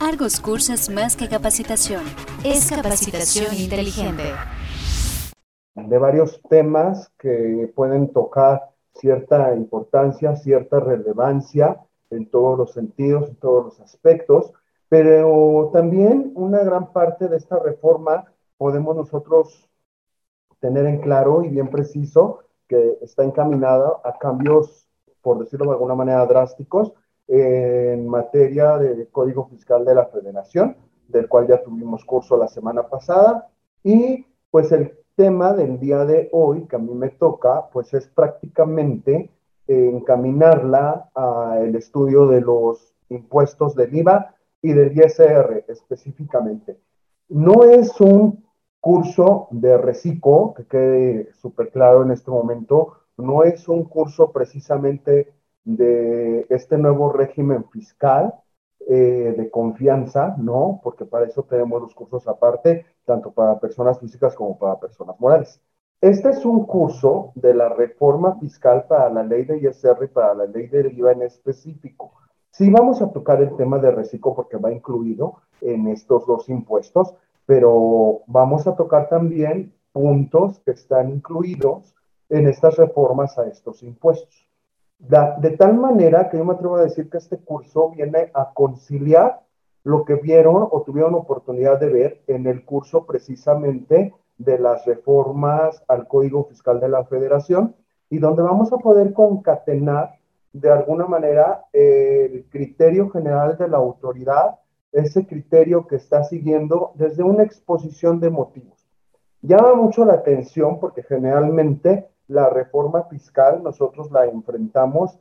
Argos Cursos más que capacitación, es capacitación inteligente. De varios temas que pueden tocar cierta importancia, cierta relevancia en todos los sentidos, en todos los aspectos, pero también una gran parte de esta reforma podemos nosotros tener en claro y bien preciso que está encaminada a cambios, por decirlo de alguna manera, drásticos en materia de Código Fiscal de la Federación, del cual ya tuvimos curso la semana pasada, y pues el tema del día de hoy que a mí me toca, pues es prácticamente encaminarla al estudio de los impuestos del IVA y del ISR específicamente. No es un curso de reciclo, que quede súper claro en este momento, no es un curso precisamente de este nuevo régimen fiscal eh, de confianza, ¿no? Porque para eso tenemos los cursos aparte, tanto para personas físicas como para personas morales. Este es un curso de la reforma fiscal para la ley de ISR y para la ley de IVA en específico. Sí vamos a tocar el tema de reciclo porque va incluido en estos dos impuestos, pero vamos a tocar también puntos que están incluidos en estas reformas a estos impuestos de tal manera que yo me atrevo a decir que este curso viene a conciliar lo que vieron o tuvieron oportunidad de ver en el curso precisamente de las reformas al Código Fiscal de la Federación y donde vamos a poder concatenar de alguna manera el criterio general de la autoridad, ese criterio que está siguiendo desde una exposición de motivos. Llama mucho la atención porque generalmente la reforma fiscal nosotros la enfrentamos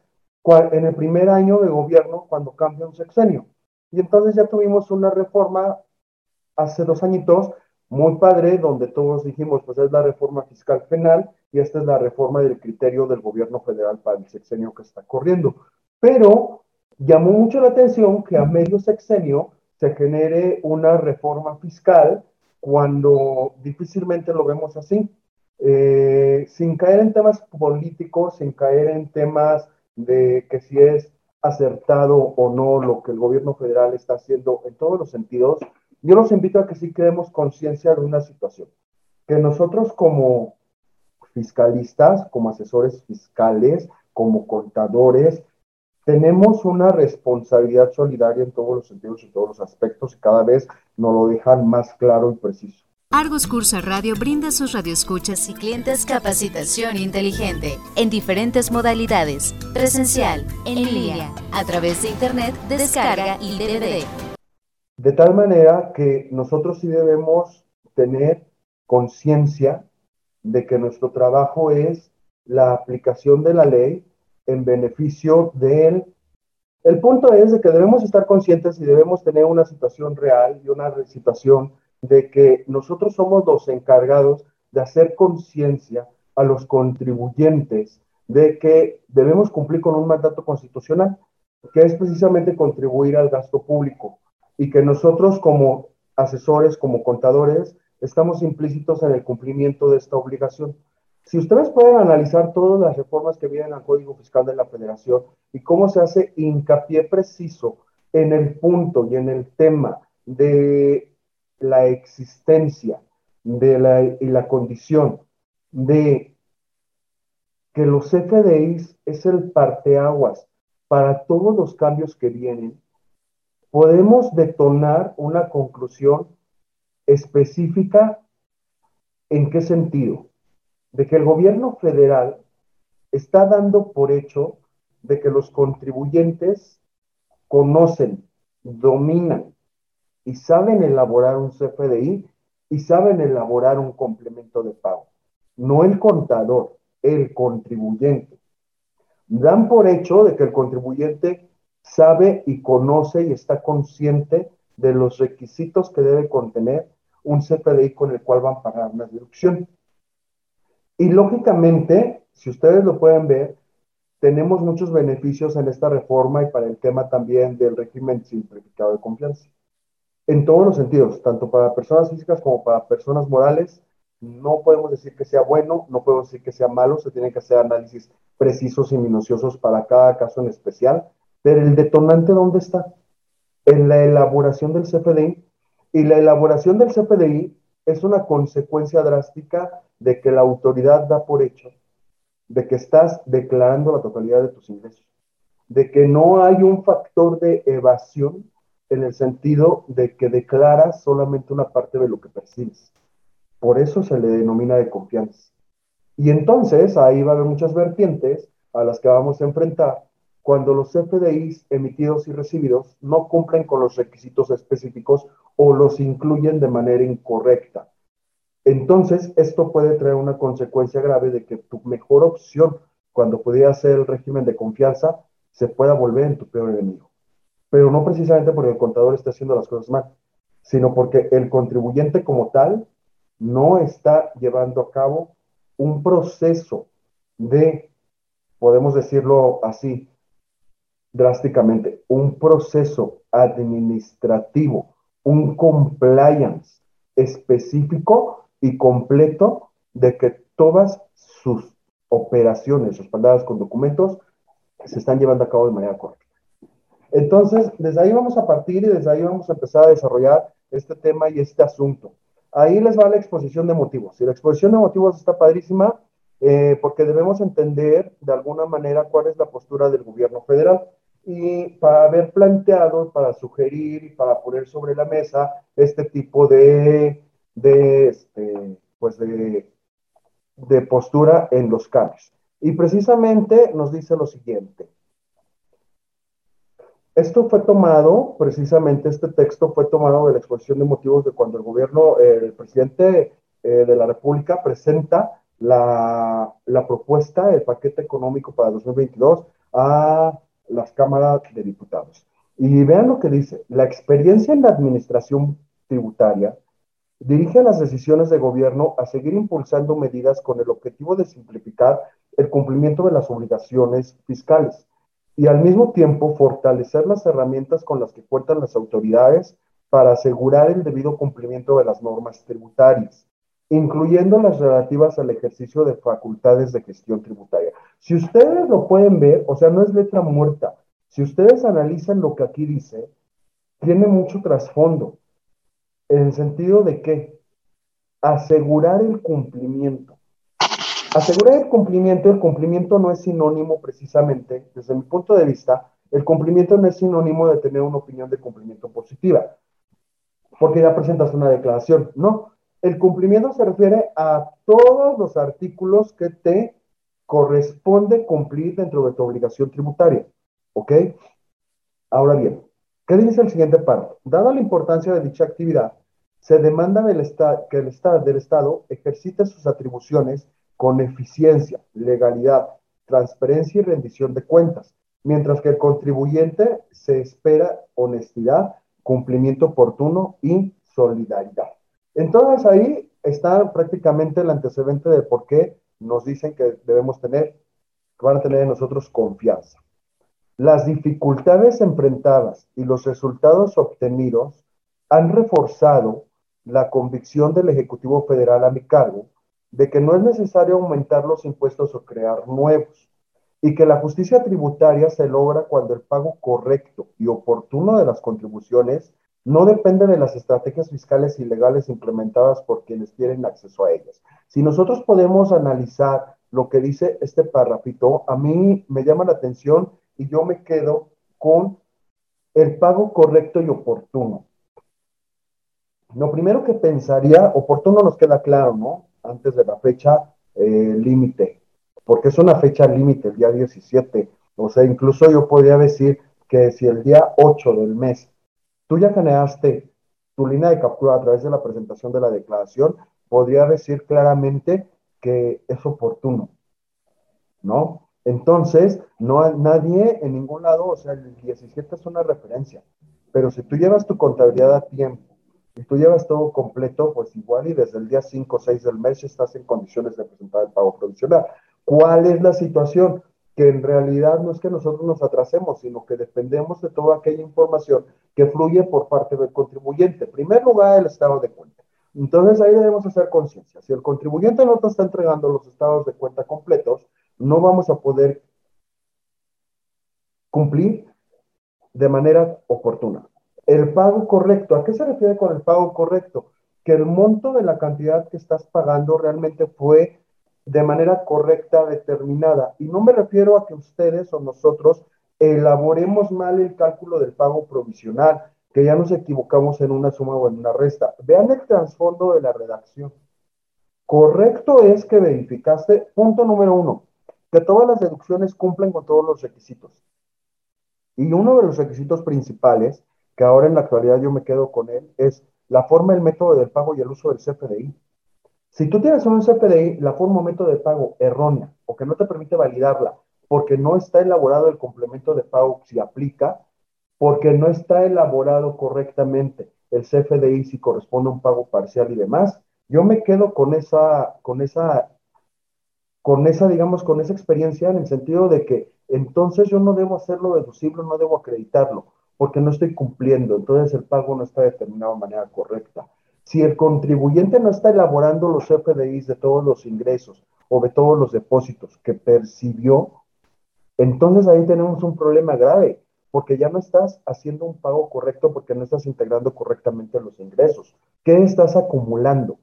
en el primer año de gobierno cuando cambia un sexenio. Y entonces ya tuvimos una reforma hace dos añitos muy padre, donde todos dijimos, pues es la reforma fiscal penal y esta es la reforma del criterio del gobierno federal para el sexenio que está corriendo. Pero llamó mucho la atención que a medio sexenio se genere una reforma fiscal cuando difícilmente lo vemos así. Eh, sin caer en temas políticos, sin caer en temas de que si es acertado o no lo que el gobierno federal está haciendo en todos los sentidos, yo los invito a que sí creemos conciencia de una situación, que nosotros como fiscalistas, como asesores fiscales, como contadores, tenemos una responsabilidad solidaria en todos los sentidos y todos los aspectos y cada vez nos lo dejan más claro y preciso. Argos Cursa Radio brinda a sus radioescuchas y clientes capacitación inteligente en diferentes modalidades, presencial, en línea, a través de internet, descarga y DVD. De tal manera que nosotros sí debemos tener conciencia de que nuestro trabajo es la aplicación de la ley en beneficio del... El punto es de que debemos estar conscientes y debemos tener una situación real y una situación de que nosotros somos los encargados de hacer conciencia a los contribuyentes de que debemos cumplir con un mandato constitucional, que es precisamente contribuir al gasto público, y que nosotros como asesores, como contadores, estamos implícitos en el cumplimiento de esta obligación. Si ustedes pueden analizar todas las reformas que vienen al Código Fiscal de la Federación y cómo se hace hincapié preciso en el punto y en el tema de la existencia de la, y la condición de que los FDIs es el parteaguas para todos los cambios que vienen, podemos detonar una conclusión específica en qué sentido? De que el gobierno federal está dando por hecho de que los contribuyentes conocen, dominan y saben elaborar un CFDI y saben elaborar un complemento de pago. No el contador, el contribuyente. Dan por hecho de que el contribuyente sabe y conoce y está consciente de los requisitos que debe contener un CFDI con el cual van a pagar una deducción. Y lógicamente, si ustedes lo pueden ver, tenemos muchos beneficios en esta reforma y para el tema también del régimen simplificado de confianza en todos los sentidos, tanto para personas físicas como para personas morales. No podemos decir que sea bueno, no podemos decir que sea malo, se tienen que hacer análisis precisos y minuciosos para cada caso en especial, pero el detonante, ¿dónde está? en la elaboración del CFDI. Y la elaboración del CFDI es una consecuencia drástica de que la autoridad da por hecho de que estás declarando la totalidad de tus ingresos, de que no hay un factor de evasión en el sentido de que declaras solamente una parte de lo que percibes. Por eso se le denomina de confianza. Y entonces ahí va a haber muchas vertientes a las que vamos a enfrentar cuando los FDIs emitidos y recibidos no cumplen con los requisitos específicos o los incluyen de manera incorrecta. Entonces, esto puede traer una consecuencia grave de que tu mejor opción cuando pudiera ser el régimen de confianza se pueda volver en tu peor enemigo. Pero no precisamente porque el contador esté haciendo las cosas mal, sino porque el contribuyente como tal no está llevando a cabo un proceso de, podemos decirlo así, drásticamente, un proceso administrativo, un compliance específico y completo de que todas sus operaciones respaldadas con documentos se están llevando a cabo de manera correcta. Entonces, desde ahí vamos a partir y desde ahí vamos a empezar a desarrollar este tema y este asunto. Ahí les va la exposición de motivos. Y la exposición de motivos está padrísima eh, porque debemos entender de alguna manera cuál es la postura del gobierno federal. Y para haber planteado, para sugerir y para poner sobre la mesa este tipo de, de, este, pues de, de postura en los cambios. Y precisamente nos dice lo siguiente. Esto fue tomado, precisamente este texto fue tomado de la exposición de motivos de cuando el gobierno, el presidente eh, de la República presenta la, la propuesta, el paquete económico para 2022 a las cámaras de diputados. Y vean lo que dice, la experiencia en la administración tributaria dirige las decisiones de gobierno a seguir impulsando medidas con el objetivo de simplificar el cumplimiento de las obligaciones fiscales y al mismo tiempo fortalecer las herramientas con las que cuentan las autoridades para asegurar el debido cumplimiento de las normas tributarias, incluyendo las relativas al ejercicio de facultades de gestión tributaria. Si ustedes lo pueden ver, o sea, no es letra muerta, si ustedes analizan lo que aquí dice, tiene mucho trasfondo, en el sentido de que asegurar el cumplimiento Asegurar el cumplimiento, el cumplimiento no es sinónimo precisamente, desde mi punto de vista, el cumplimiento no es sinónimo de tener una opinión de cumplimiento positiva, porque ya presentas una declaración. No, el cumplimiento se refiere a todos los artículos que te corresponde cumplir dentro de tu obligación tributaria. ¿Ok? Ahora bien, ¿qué dice el siguiente párrafo? Dada la importancia de dicha actividad, se demanda del que el Estado, del Estado ejercite sus atribuciones con eficiencia, legalidad, transparencia y rendición de cuentas, mientras que el contribuyente se espera honestidad, cumplimiento oportuno y solidaridad. Entonces ahí está prácticamente el antecedente de por qué nos dicen que debemos tener, que van a tener en nosotros confianza. Las dificultades enfrentadas y los resultados obtenidos han reforzado la convicción del Ejecutivo Federal a mi cargo de que no es necesario aumentar los impuestos o crear nuevos, y que la justicia tributaria se logra cuando el pago correcto y oportuno de las contribuciones no depende de las estrategias fiscales ilegales implementadas por quienes tienen acceso a ellas. Si nosotros podemos analizar lo que dice este párrafito, a mí me llama la atención y yo me quedo con el pago correcto y oportuno. Lo primero que pensaría, oportuno nos queda claro, ¿no? Antes de la fecha eh, límite, porque es una fecha límite, el día 17. O sea, incluso yo podría decir que si el día 8 del mes tú ya generaste tu línea de captura a través de la presentación de la declaración, podría decir claramente que es oportuno, ¿no? Entonces, no nadie en ningún lado, o sea, el 17 es una referencia, pero si tú llevas tu contabilidad a tiempo, y tú llevas todo completo, pues igual y desde el día 5 o 6 del mes estás en condiciones de presentar el pago provisional. ¿Cuál es la situación? Que en realidad no es que nosotros nos atrasemos, sino que dependemos de toda aquella información que fluye por parte del contribuyente. En primer lugar, el estado de cuenta. Entonces ahí debemos hacer conciencia. Si el contribuyente no te está entregando los estados de cuenta completos, no vamos a poder cumplir de manera oportuna. El pago correcto, ¿a qué se refiere con el pago correcto? Que el monto de la cantidad que estás pagando realmente fue de manera correcta determinada. Y no me refiero a que ustedes o nosotros elaboremos mal el cálculo del pago provisional, que ya nos equivocamos en una suma o en una resta. Vean el trasfondo de la redacción. Correcto es que verificaste, punto número uno, que todas las deducciones cumplen con todos los requisitos. Y uno de los requisitos principales, que ahora en la actualidad yo me quedo con él, es la forma, el método del pago y el uso del CFDI. Si tú tienes un CFDI, la forma o método de pago errónea o que no te permite validarla porque no está elaborado el complemento de pago si aplica, porque no está elaborado correctamente el CFDI si corresponde a un pago parcial y demás, yo me quedo con esa, con esa, con esa, digamos, con esa experiencia en el sentido de que entonces yo no debo hacerlo deducible, no debo acreditarlo, porque no estoy cumpliendo, entonces el pago no está determinado de manera correcta. Si el contribuyente no está elaborando los FDIs de todos los ingresos o de todos los depósitos que percibió, entonces ahí tenemos un problema grave, porque ya no estás haciendo un pago correcto porque no estás integrando correctamente los ingresos. ¿Qué estás acumulando?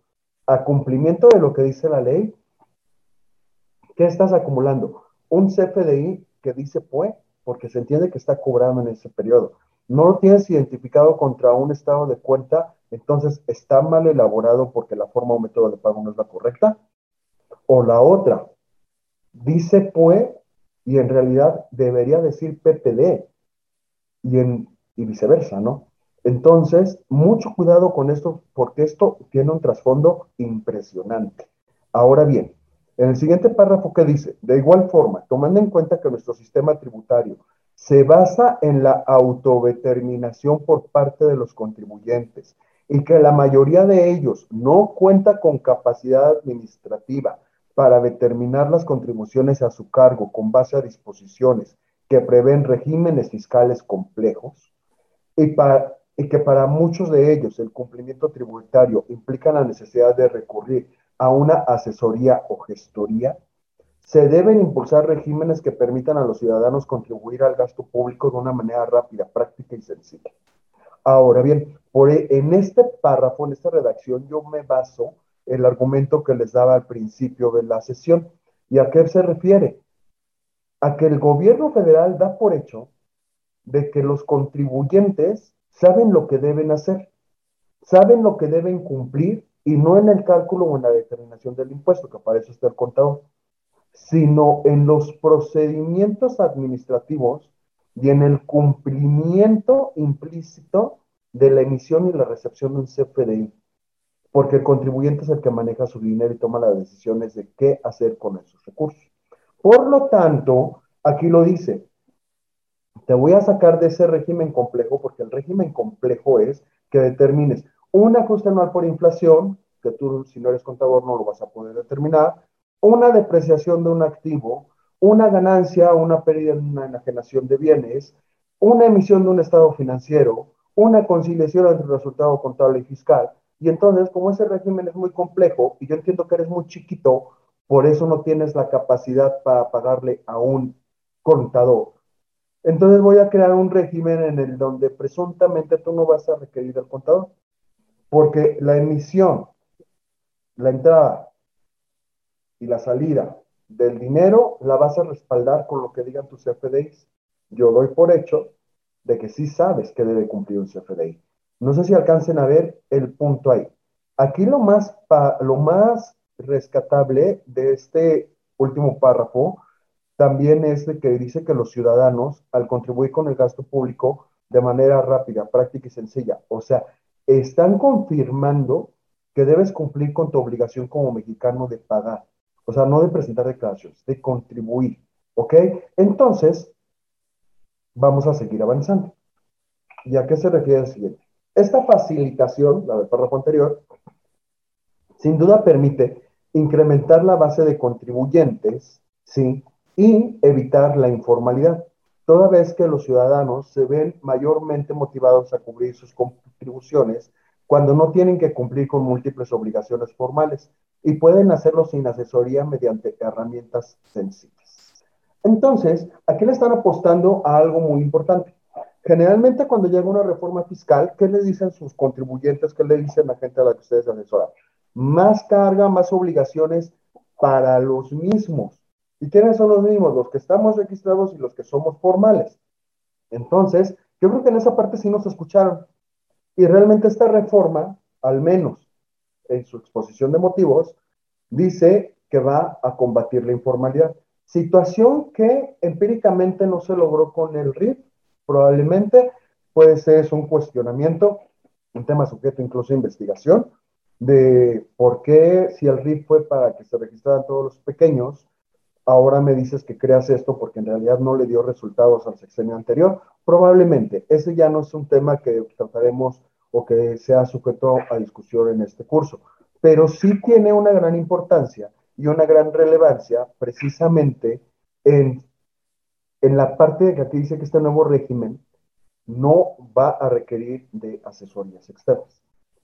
¿A cumplimiento de lo que dice la ley? ¿Qué estás acumulando? Un CFDI que dice PUE, porque se entiende que está cobrado en ese periodo. No lo tienes identificado contra un estado de cuenta entonces está mal elaborado porque la forma o método de pago no es la correcta. O la otra, dice PUE y en realidad debería decir PPD y, y viceversa, ¿no? Entonces, mucho cuidado con esto porque esto tiene un trasfondo impresionante. Ahora bien, en el siguiente párrafo que dice, de igual forma, tomando en cuenta que nuestro sistema tributario se basa en la autodeterminación por parte de los contribuyentes y que la mayoría de ellos no cuenta con capacidad administrativa para determinar las contribuciones a su cargo con base a disposiciones que prevén regímenes fiscales complejos y, que para muchos de ellos el cumplimiento tributario implica la necesidad de recurrir a una asesoría o gestoría, se deben impulsar regímenes que permitan a los ciudadanos contribuir al gasto público de una manera rápida, práctica y sencilla. Ahora bien, e, en este párrafo, en esta redacción, yo me baso el argumento que les daba al principio de la sesión. ¿Y a qué se refiere? A que el gobierno federal da por hecho de que los contribuyentes saben lo que deben hacer, saben lo que deben cumplir y no en el cálculo o en la determinación del impuesto, que para eso está el contador, sino en los procedimientos administrativos y en el cumplimiento implícito de la emisión y la recepción de un CFDI, porque el contribuyente es el que maneja su dinero y toma las decisiones de qué hacer con esos recursos. Por lo tanto, aquí lo dice, te voy a sacar de ese régimen complejo, porque el régimen complejo es que determines un ajuste anual por inflación, que tú si no eres contador no lo vas a poder determinar, una depreciación de un activo, una ganancia una pérdida una enajenación de bienes, una emisión de un estado financiero, una conciliación entre resultado contable y fiscal. Y entonces, como ese régimen es muy complejo, y yo entiendo que eres muy chiquito, por eso no tienes la capacidad para pagarle a un contador. Entonces voy a crear un régimen en el donde presuntamente tú no vas a requerir al contador, porque la emisión, la entrada y la salida del dinero la vas a respaldar con lo que digan tus CFDIs. Yo doy por hecho de que sí sabes que debe cumplir un CFDI. No sé si alcancen a ver el punto ahí. Aquí lo más, lo más rescatable de este último párrafo también es de que dice que los ciudadanos, al contribuir con el gasto público de manera rápida, práctica y sencilla, o sea, están confirmando que debes cumplir con tu obligación como mexicano de pagar. O sea, no de presentar declaraciones, de contribuir. ¿Ok? Entonces, vamos a seguir avanzando. ¿Y a qué se refiere el siguiente? Esta facilitación, la del párrafo anterior, sin duda permite incrementar la base de contribuyentes, ¿sí? Y evitar la informalidad, toda vez que los ciudadanos se ven mayormente motivados a cubrir sus contribuciones cuando no tienen que cumplir con múltiples obligaciones formales y pueden hacerlo sin asesoría mediante herramientas sencillas. Entonces, aquí le están apostando a algo muy importante, Generalmente cuando llega una reforma fiscal, ¿qué le dicen sus contribuyentes? ¿Qué le dicen la gente a la que ustedes asesoran? Más carga, más obligaciones para los mismos. ¿Y quiénes son los mismos? Los que estamos registrados y los que somos formales. Entonces, yo creo que en esa parte sí nos escucharon. Y realmente esta reforma, al menos en su exposición de motivos, dice que va a combatir la informalidad. Situación que empíricamente no se logró con el RIF, probablemente puede ser un cuestionamiento, un tema sujeto incluso a investigación, de por qué si el RIF fue para que se registraran todos los pequeños, ahora me dices que creas esto porque en realidad no le dio resultados al sexenio anterior. Probablemente, ese ya no es un tema que trataremos o que sea sujeto a discusión en este curso, pero sí tiene una gran importancia y una gran relevancia precisamente en, en la parte de que aquí dice que este nuevo régimen no va a requerir de asesorías externas.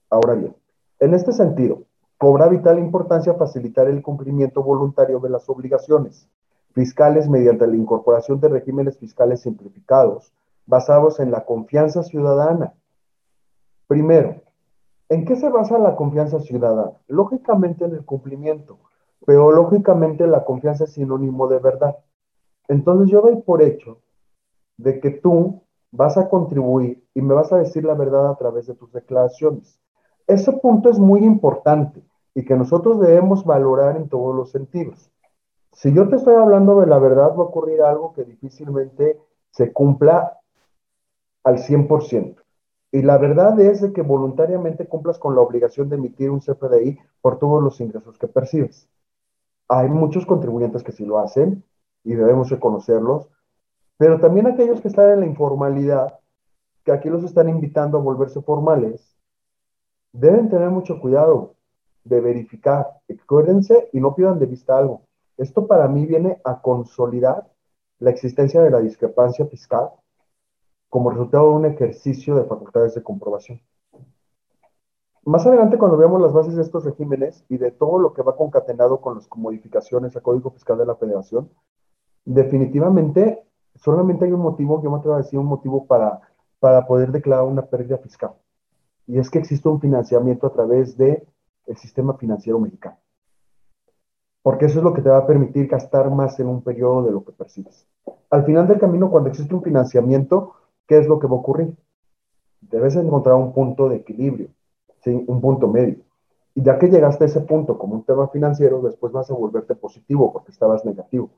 Ahora bien, en este sentido, cobra vital importancia facilitar el cumplimiento voluntario de las obligaciones fiscales mediante la incorporación de regímenes fiscales simplificados basados en la confianza ciudadana. Primero, ¿en qué se basa la confianza ciudadana? Lógicamente en el cumplimiento, pero lógicamente la confianza es sinónimo de verdad. Entonces yo doy por hecho de que tú vas a contribuir y me vas a decir la verdad a través de tus declaraciones. Ese punto es muy importante y que nosotros debemos valorar en todos los sentidos. Si yo te estoy hablando de la verdad, va a ocurrir algo que difícilmente se cumpla al 100%. Y la verdad es de que voluntariamente cumplas con la obligación de emitir un CFDI por todos los ingresos que percibes. Hay muchos contribuyentes que sí lo hacen y debemos reconocerlos, pero también aquellos que están en la informalidad, que aquí los están invitando a volverse formales, deben tener mucho cuidado de verificar. Acuérdense y no pierdan de vista algo. Esto para mí viene a consolidar la existencia de la discrepancia fiscal como resultado de un ejercicio de facultades de comprobación. Más adelante, cuando veamos las bases de estos regímenes y de todo lo que va concatenado con las modificaciones al Código Fiscal de la Federación, definitivamente solamente hay un motivo, yo me atrevo a decir un motivo para, para poder declarar una pérdida fiscal. Y es que existe un financiamiento a través del el sistema financiero mexicano. Porque eso es lo que te va a permitir gastar más en un periodo de lo que percibes. Al final del camino, cuando existe un financiamiento, ¿qué es lo que va a ocurrir? Debes encontrar un punto de equilibrio un punto medio. Y ya que llegaste a ese punto como un tema financiero, después vas a volverte positivo porque estabas negativo.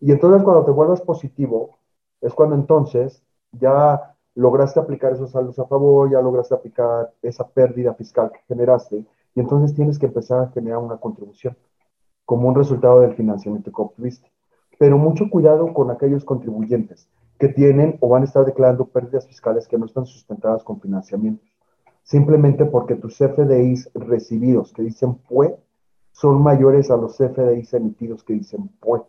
Y entonces cuando te vuelvas positivo, es cuando entonces ya lograste aplicar esos saldos a favor, ya lograste aplicar esa pérdida fiscal que generaste, y entonces tienes que empezar a generar una contribución como un resultado del financiamiento que obtuviste. Pero mucho cuidado con aquellos contribuyentes que tienen o van a estar declarando pérdidas fiscales que no están sustentadas con financiamientos simplemente porque tus CFDIs recibidos que dicen PUE son mayores a los CFDIs emitidos que dicen PUE.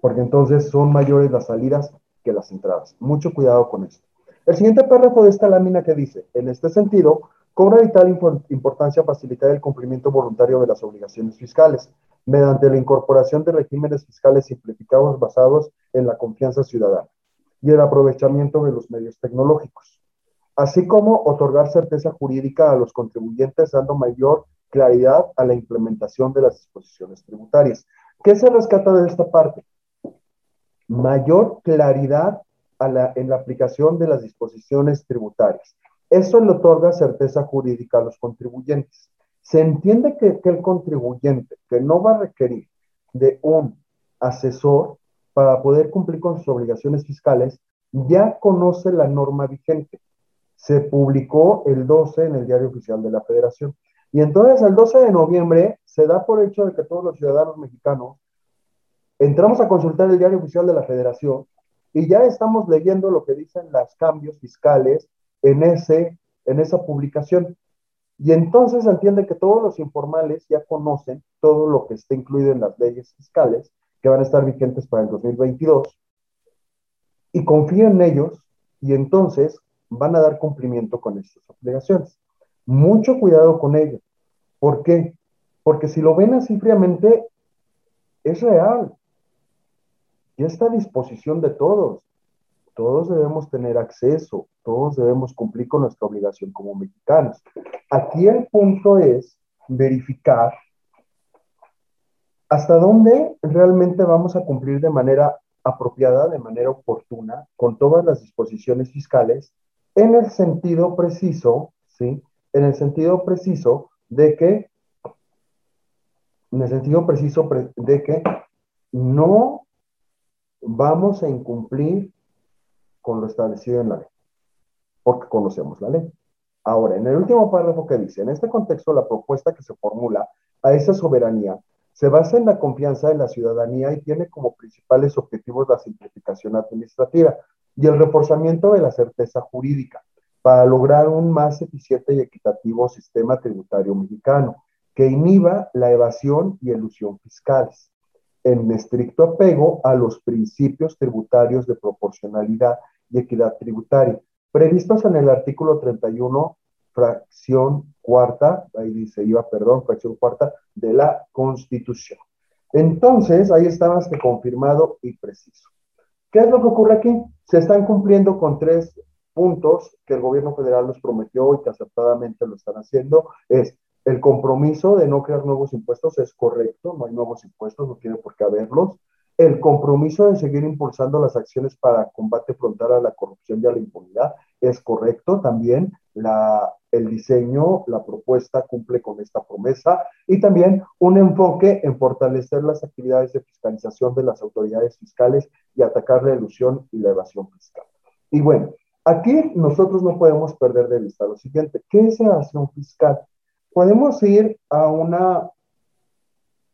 Porque entonces son mayores las salidas que las entradas. Mucho cuidado con esto. El siguiente párrafo de esta lámina que dice, en este sentido, cobra vital importancia facilitar el cumplimiento voluntario de las obligaciones fiscales mediante la incorporación de regímenes fiscales simplificados basados en la confianza ciudadana y el aprovechamiento de los medios tecnológicos así como otorgar certeza jurídica a los contribuyentes dando mayor claridad a la implementación de las disposiciones tributarias. ¿Qué se rescata de esta parte? Mayor claridad en la aplicación de las disposiciones tributarias. Eso le otorga certeza jurídica a los contribuyentes. Se entiende que, que el contribuyente que no va a requerir de un asesor para poder cumplir con sus obligaciones fiscales ya conoce la norma vigente se publicó el 12 en el Diario Oficial de la Federación. Y entonces el 12 de noviembre se da por hecho de que todos los ciudadanos mexicanos entramos a consultar el Diario Oficial de la Federación y ya estamos leyendo lo que dicen los cambios fiscales en, ese, en esa publicación. Y entonces entiende que todos los informales ya conocen todo lo que está incluido en las leyes fiscales que van a estar vigentes para el 2022 y confían en ellos y entonces van a dar cumplimiento con estas obligaciones. Mucho cuidado con ello. ¿Por qué? Porque si lo ven así fríamente, es real. Y está a disposición de todos. todos debemos tener acceso, todos debemos cumplir con nuestra obligación como mexicanos. Aquí el punto es verificar hasta dónde realmente vamos a cumplir de manera apropiada, de manera oportuna, con todas las disposiciones fiscales, en el sentido preciso, ¿sí? En el sentido preciso de que, en el sentido preciso de que no vamos a incumplir con lo establecido en la ley, porque conocemos la ley. Ahora, en el último párrafo que dice, en este contexto, la propuesta que se formula a esa soberanía se basa en la confianza de la ciudadanía y tiene como principales objetivos la simplificación administrativa y el reforzamiento de la certeza jurídica para lograr un más eficiente y equitativo sistema tributario mexicano que inhiba la evasión y elusión fiscales en estricto apego a los principios tributarios de proporcionalidad y equidad tributaria, previstos en el artículo 31, fracción cuarta, ahí dice iba, perdón, fracción cuarta de la Constitución. Entonces, ahí está más que confirmado y preciso. ¿Qué es lo que ocurre aquí? Se están cumpliendo con tres puntos que el gobierno federal nos prometió y que acertadamente lo están haciendo. Es el compromiso de no crear nuevos impuestos, es correcto, no hay nuevos impuestos, no tiene por qué haberlos el compromiso de seguir impulsando las acciones para combate frontal a la corrupción y a la impunidad es correcto también. La, el diseño, la propuesta cumple con esta promesa y también un enfoque en fortalecer las actividades de fiscalización de las autoridades fiscales y atacar la ilusión y la evasión fiscal. Y bueno, aquí nosotros no podemos perder de vista lo siguiente, ¿qué es evasión fiscal? Podemos ir a una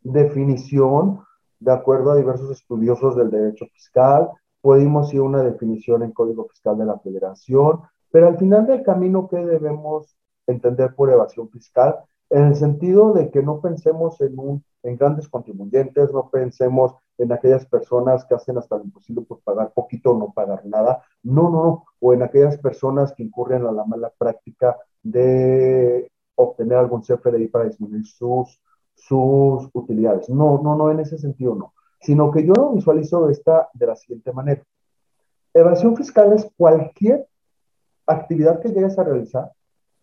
definición de acuerdo a diversos estudiosos del derecho fiscal, pudimos ir a una definición en Código Fiscal de la Federación, pero al final del camino, ¿qué debemos entender por evasión fiscal? En el sentido de que no pensemos en, un, en grandes contribuyentes, no pensemos en aquellas personas que hacen hasta lo imposible por pagar poquito o no pagar nada, no, no, no, o en aquellas personas que incurren a la mala práctica de obtener algún CFDI para disminuir sus sus utilidades. No, no, no, en ese sentido no. Sino que yo lo visualizo esta de la siguiente manera. Evasión fiscal es cualquier actividad que llegues a realizar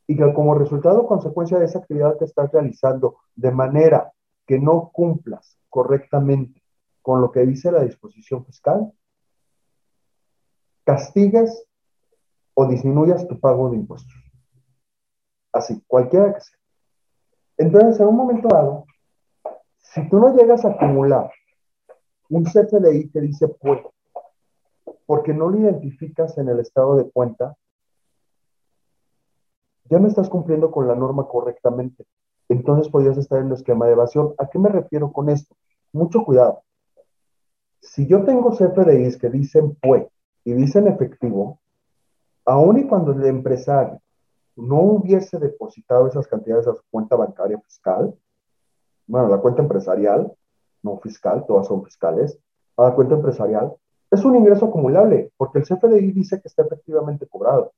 y que como resultado o consecuencia de esa actividad que estás realizando de manera que no cumplas correctamente con lo que dice la disposición fiscal, castigues o disminuyas tu pago de impuestos. Así, cualquiera que sea. Entonces, en un momento dado, si tú no llegas a acumular un CFDI que dice puesto, porque no lo identificas en el estado de cuenta, ya no estás cumpliendo con la norma correctamente. Entonces podrías estar en el esquema de evasión. ¿A qué me refiero con esto? Mucho cuidado. Si yo tengo CFDIs que dicen PUE y dicen efectivo, aun y cuando el empresario no hubiese depositado esas cantidades a su cuenta bancaria fiscal, bueno, la cuenta empresarial, no fiscal, todas son fiscales, a la cuenta empresarial, es un ingreso acumulable, porque el CFDI dice que está efectivamente cobrado.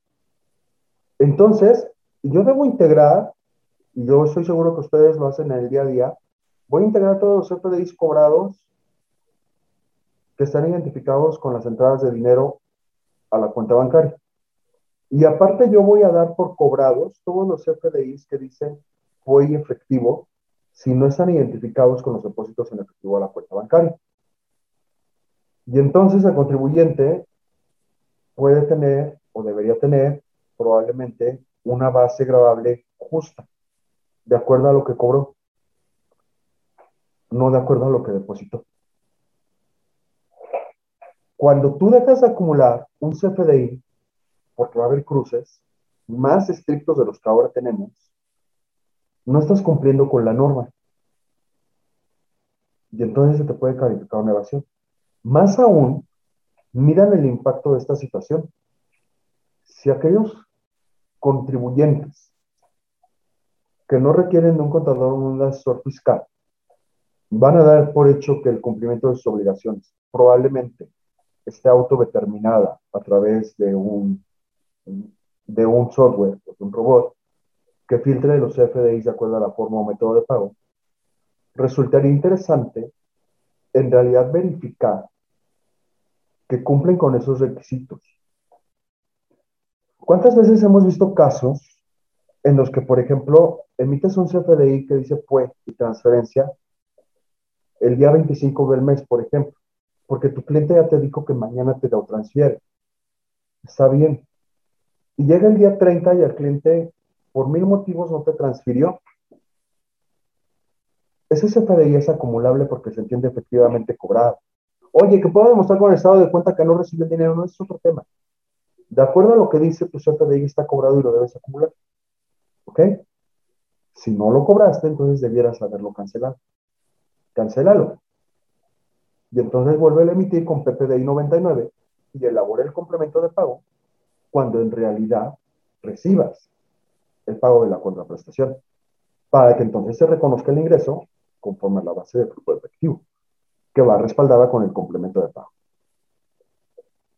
Entonces, yo debo integrar, y yo estoy seguro que ustedes lo hacen en el día a día, voy a integrar todos los CFDIs cobrados que están identificados con las entradas de dinero a la cuenta bancaria. Y aparte yo voy a dar por cobrados todos los FDIs que dicen fue efectivo si no están identificados con los depósitos en efectivo a la cuenta bancaria. Y entonces el contribuyente puede tener o debería tener probablemente una base grabable justa, de acuerdo a lo que cobró, no de acuerdo a lo que depositó. Cuando tú dejas de acumular un CFDI porque va a haber cruces más estrictos de los que ahora tenemos, no estás cumpliendo con la norma. Y entonces se te puede calificar una evasión. Más aún, miran el impacto de esta situación. Si aquellos contribuyentes que no requieren de un contador o un asesor fiscal van a dar por hecho que el cumplimiento de sus obligaciones probablemente esté autodeterminada a través de un de un software, de un robot, que filtre los CFDIs de acuerdo a la forma o método de pago, resultaría interesante en realidad verificar que cumplen con esos requisitos. ¿Cuántas veces hemos visto casos en los que, por ejemplo, emites un CFDI que dice PUE y transferencia el día 25 del mes, por ejemplo, porque tu cliente ya te dijo que mañana te lo transfiere. Está bien. Y llega el día 30 y el cliente, por mil motivos, no te transfirió. Ese CFDI es acumulable porque se entiende efectivamente cobrado. Oye, que puedo demostrar con el estado de cuenta que no recibe el dinero, no es otro tema. De acuerdo a lo que dice, tu CFDI está cobrado y lo debes acumular. ¿Ok? Si no lo cobraste, entonces debieras haberlo cancelado. Cancélalo. Y entonces vuelve a emitir con PPDI 99 y elabora el complemento de pago cuando en realidad recibas el pago de la contraprestación, para que entonces se reconozca el ingreso conforme a la base de flujo efectivo, que va respaldada con el complemento de pago.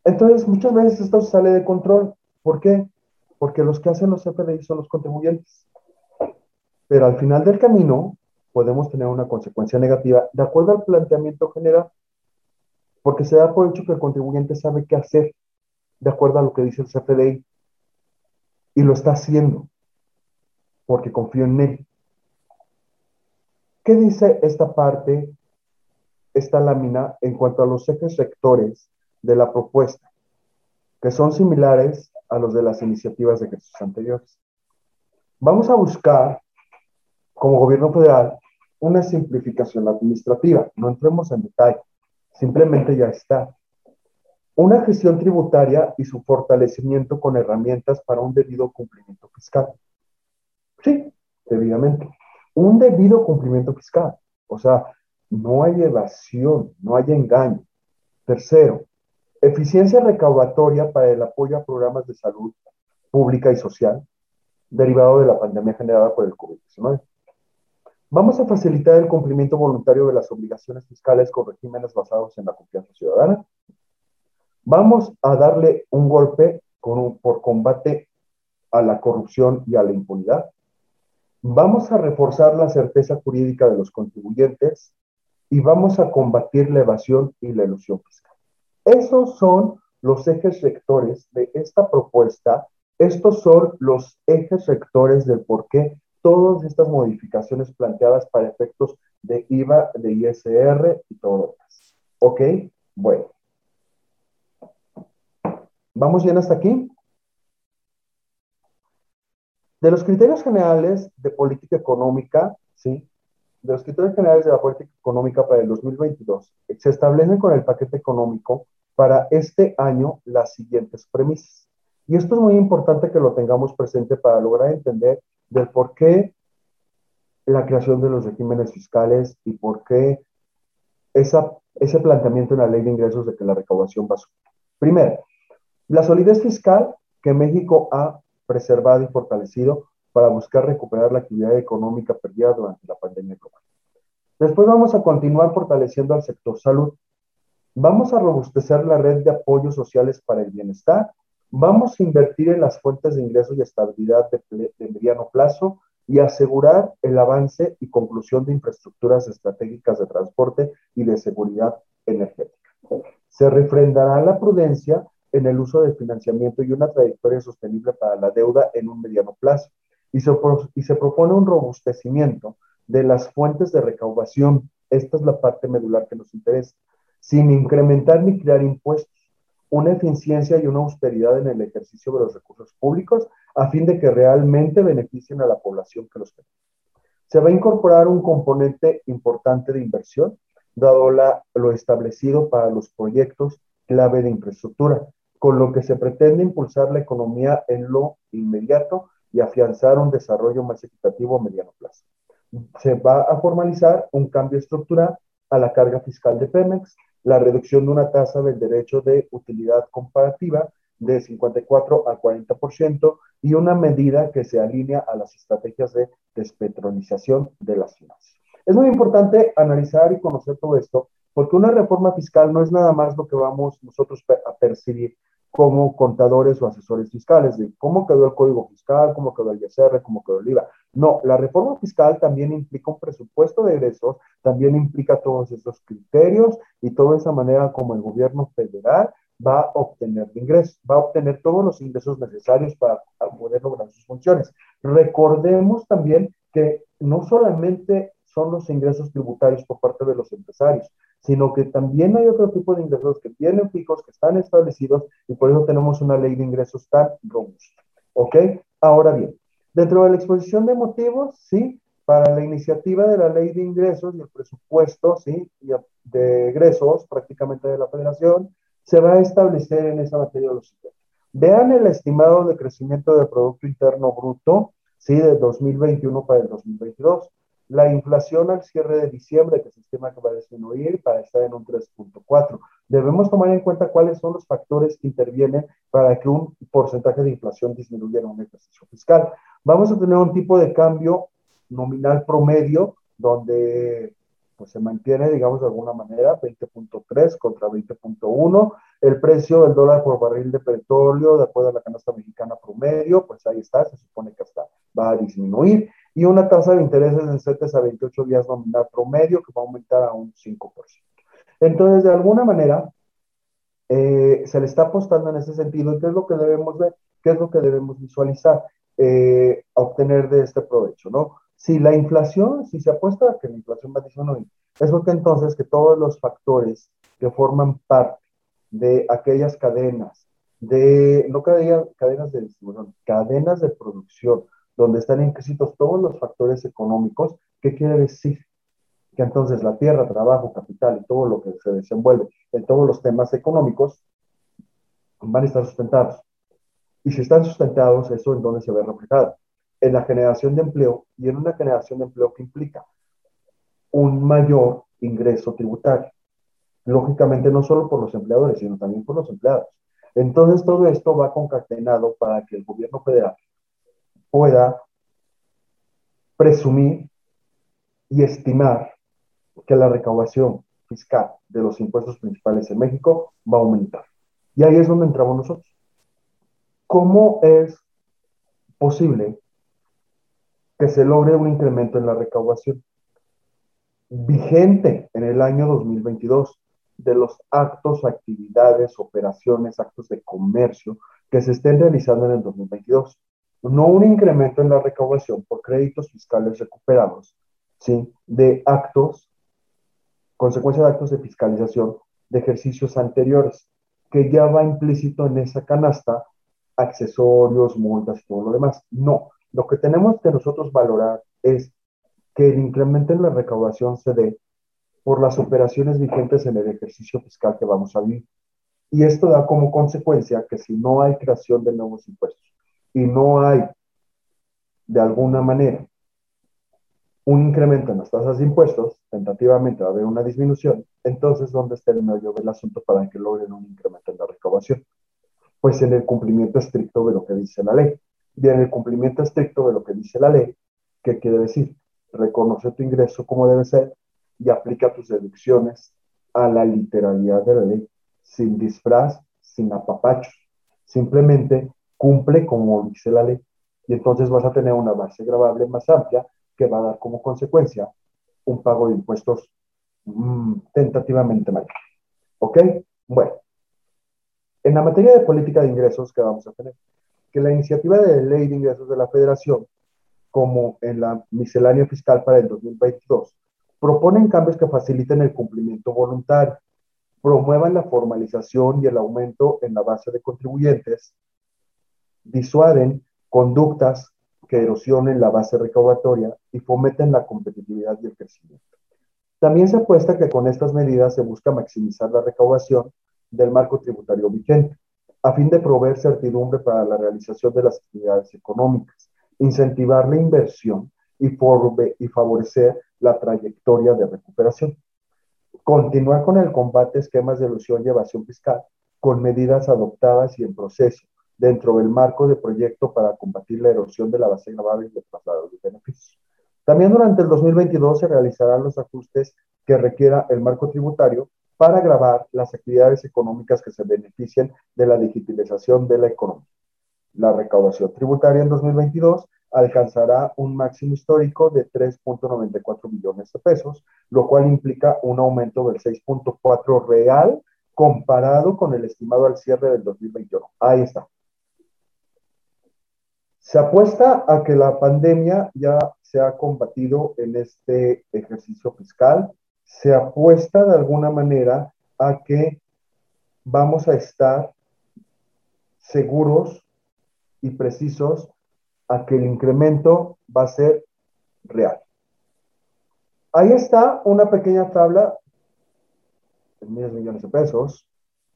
Entonces, muchas veces esto sale de control. ¿Por qué? Porque los que hacen los CFDI son los contribuyentes. Pero al final del camino podemos tener una consecuencia negativa de acuerdo al planteamiento general, porque se da por hecho que el contribuyente sabe qué hacer de acuerdo a lo que dice el CFDI y lo está haciendo porque confío en él. ¿Qué dice esta parte, esta lámina, en cuanto a los ejes rectores de la propuesta, que son similares a los de las iniciativas de ejercicios anteriores? Vamos a buscar, como gobierno federal, una simplificación administrativa. No entremos en detalle, simplemente ya está. Una gestión tributaria y su fortalecimiento con herramientas para un debido cumplimiento fiscal. Sí, debidamente un debido cumplimiento fiscal. O sea, no hay evasión, no hay engaño. Tercero, eficiencia recaudatoria para el apoyo a programas de salud pública y social derivado de la pandemia generada por el COVID-19. Vamos a facilitar el cumplimiento voluntario de las obligaciones fiscales con regímenes basados en la confianza ciudadana. Vamos a darle un golpe por combate a la corrupción y a la impunidad. Vamos a reforzar la certeza jurídica de los contribuyentes y vamos a combatir la evasión y la ilusión fiscal. Esos son los ejes rectores de esta propuesta. Estos son los ejes rectores del por qué todas estas modificaciones planteadas para efectos de IVA, de ISR y todo lo demás. ¿Ok? Bueno. ¿Vamos bien hasta aquí? De los criterios generales de política económica, ¿sí? De los criterios generales de la política económica para el 2022, se establecen con el paquete económico para este año las siguientes premisas. Y esto es muy importante que lo tengamos presente para lograr entender del por qué la creación de los regímenes fiscales y por qué esa, ese planteamiento en la ley de ingresos de que la recaudación va a subir. Primero, la solidez fiscal que México ha preservado y fortalecido para buscar recuperar la actividad económica perdida durante la pandemia global. Después vamos a continuar fortaleciendo al sector salud. Vamos a robustecer la red de apoyos sociales para el bienestar. Vamos a invertir en las fuentes de ingresos y estabilidad de, de mediano plazo y asegurar el avance y conclusión de infraestructuras estratégicas de transporte y de seguridad energética. Se refrendará la prudencia en el uso del financiamiento y una trayectoria sostenible para la deuda en un mediano plazo. Y se, y se propone un robustecimiento de las fuentes de recaudación. Esta es la parte medular que nos interesa, sin incrementar ni crear impuestos, una eficiencia y una austeridad en el ejercicio de los recursos públicos a fin de que realmente beneficien a la población que los tiene. Se va a incorporar un componente importante de inversión, dado lo establecido para los proyectos clave de infraestructura, con lo que se pretende impulsar la economía en lo inmediato y afianzar un desarrollo más equitativo a mediano plazo. Se va a formalizar un cambio estructural a la carga fiscal de Pemex, la reducción de una tasa del derecho de utilidad comparativa de 54 al 40% y una medida que se alinea a las estrategias de despetronización de las finanzas. Es muy importante analizar y conocer todo esto, porque una reforma fiscal no es nada más lo que vamos nosotros a percibir como contadores o asesores fiscales, de cómo quedó el código fiscal, cómo quedó el ISR, cómo quedó el IVA. No, la reforma fiscal también implica un presupuesto de egresos, también implica todos esos criterios y toda esa manera como el gobierno federal va a obtener ingresos, va a obtener todos los ingresos necesarios para poder lograr sus funciones. Recordemos también que no solamente son los ingresos tributarios por parte de los empresarios, sino que también hay otro tipo de ingresos que tienen fijos, que están establecidos y por eso tenemos una ley de ingresos tan robusta. ¿Ok? Ahora bien, dentro de la exposición de motivos, sí, para la iniciativa de la ley de ingresos y el presupuesto, sí, de egresos prácticamente de la federación, se va a establecer en esa materia los siguiente. Vean el estimado de crecimiento del Producto Interno Bruto, sí, de 2021 para el 2022. La inflación al cierre de diciembre, que se estima que va a disminuir para estar en un 3.4. Debemos tomar en cuenta cuáles son los factores que intervienen para que un porcentaje de inflación disminuya en un ejercicio fiscal. Vamos a tener un tipo de cambio nominal promedio, donde pues, se mantiene, digamos, de alguna manera, 20.3 contra 20.1. El precio del dólar por barril de petróleo, de acuerdo a la canasta mexicana promedio, pues ahí está, se supone que hasta va a disminuir. Y una tasa de intereses en CETES a 28 días nominal promedio, que va a aumentar a un 5%. Entonces, de alguna manera, eh, se le está apostando en ese sentido. ¿Y qué es lo que debemos ver? ¿Qué es lo que debemos visualizar? Eh, obtener de este provecho, ¿no? Si la inflación, si se apuesta a que la inflación va a disminuir, es porque entonces que todos los factores que forman parte de aquellas cadenas, de, no cadenas de distribución, cadenas de producción, donde están implícitos todos los factores económicos, ¿qué quiere decir? Que entonces la tierra, trabajo, capital y todo lo que se desenvuelve en todos los temas económicos van a estar sustentados. Y si están sustentados, eso en dónde se ve reflejado en la generación de empleo y en una generación de empleo que implica un mayor ingreso tributario. Lógicamente, no solo por los empleadores, sino también por los empleados. Entonces, todo esto va concatenado para que el gobierno federal pueda presumir y estimar que la recaudación fiscal de los impuestos principales en México va a aumentar. Y ahí es donde entramos nosotros. ¿Cómo es posible que se logre un incremento en la recaudación. Vigente en el año 2022 de los actos, actividades, operaciones, actos de comercio que se estén realizando en el 2022. No un incremento en la recaudación por créditos fiscales recuperados, ¿sí? de actos, consecuencia de actos de fiscalización de ejercicios anteriores, que ya va implícito en esa canasta accesorios, multas y todo lo demás. No, lo que tenemos que nosotros valorar es que el incremento en la recaudación se dé por las operaciones vigentes en el ejercicio fiscal que vamos a vivir. Y esto da como consecuencia que si no hay creación de nuevos impuestos y no hay, de alguna manera, un incremento en las tasas de impuestos, tentativamente va a haber una disminución, entonces, ¿dónde está el medio del asunto para que logren un incremento en la recaudación? Pues en el cumplimiento estricto de lo que dice la ley. Bien, el cumplimiento estricto de lo que dice la ley, ¿qué quiere decir? Reconoce tu ingreso como debe ser y aplica tus deducciones a la literalidad de la ley, sin disfraz, sin apapachos. Simplemente cumple como dice la ley. Y entonces vas a tener una base grabable más amplia que va a dar como consecuencia un pago de impuestos mm, tentativamente mayor. ¿Ok? Bueno, en la materia de política de ingresos que vamos a tener, que la iniciativa de ley de ingresos de la Federación, como en la miscelánea fiscal para el 2022, proponen cambios que faciliten el cumplimiento voluntario, promuevan la formalización y el aumento en la base de contribuyentes, disuaden conductas que erosionen la base recaudatoria y fomenten la competitividad y el crecimiento. También se apuesta que con estas medidas se busca maximizar la recaudación del marco tributario vigente, a fin de proveer certidumbre para la realización de las actividades económicas, incentivar la inversión y, favorecer la trayectoria de recuperación. Continuar con el combate a esquemas de ilusión y evasión fiscal con medidas adoptadas y en proceso dentro del marco de proyecto para combatir la erosión de la base gravable y el traslado de beneficios. También durante el 2022 se realizarán los ajustes que requiera el marco tributario para grabar las actividades económicas que se beneficien de la digitalización de la economía. La recaudación tributaria en 2022 alcanzará un máximo histórico de 3.94 millones de pesos, lo cual implica un aumento del 6.4 real comparado con el estimado al cierre del 2021. Ahí está. Se apuesta a que la pandemia ya se ha combatido en este ejercicio fiscal. Se apuesta de alguna manera a que vamos a estar seguros y precisos a que el incremento va a ser real. Ahí está una pequeña tabla de miles millones de pesos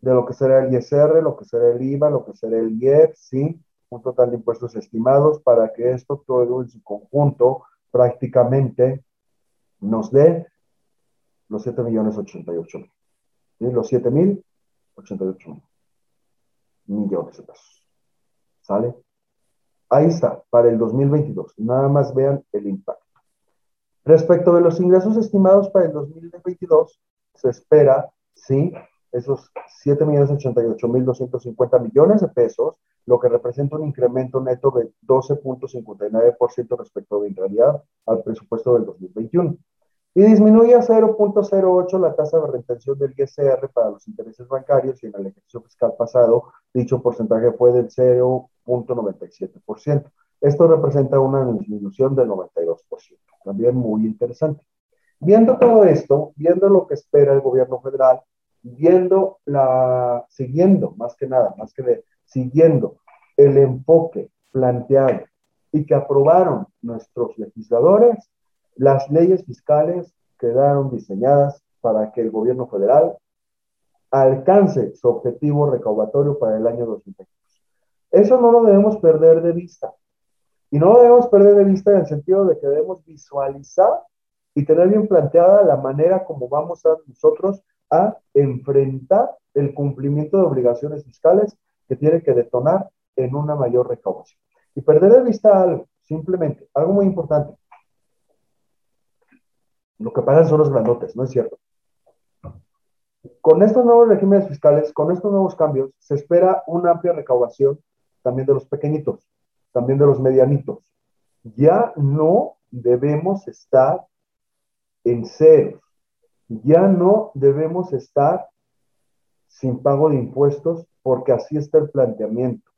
de lo que será el ISR, lo que será el IVA, lo que será el IEP, sí, un total de impuestos estimados para que esto todo en su conjunto prácticamente nos dé los 7 millones 88 mil. Los 7 mil 88 mil millones de pesos. ¿Sale? Ahí está, para el 2022. Nada más vean el impacto. Respecto de los ingresos estimados para el 2022, se espera, sí, esos 7.088.250 millones de pesos, lo que representa un incremento neto de 12.59% respecto de en realidad al presupuesto del 2021. Y disminuye a 0.08 la tasa de retención del ISR para los intereses bancarios y en el ejercicio fiscal pasado dicho porcentaje fue del 0.97%. Esto representa una disminución del 92%, también muy interesante. Viendo todo esto, viendo lo que espera el gobierno federal, viendo la, siguiendo más que nada, más que de, siguiendo el enfoque planteado y que aprobaron nuestros legisladores, las leyes fiscales quedaron diseñadas para que el gobierno federal alcance su objetivo recaudatorio para el año 2022. Eso no lo debemos perder de vista. Y no lo debemos perder de vista en el sentido de que debemos visualizar y tener bien planteada la manera como vamos a nosotros a enfrentar el cumplimiento de obligaciones fiscales que tiene que detonar en una mayor recaudación. Y perder de vista algo, simplemente, algo muy importante. Lo que pagan son los grandotes, ¿no es cierto? Con estos nuevos regímenes fiscales, con estos nuevos cambios, se espera una amplia recaudación también de los pequeñitos, también de los medianitos. Ya no debemos estar en ceros ya no debemos estar sin pago de impuestos porque así está el planteamiento.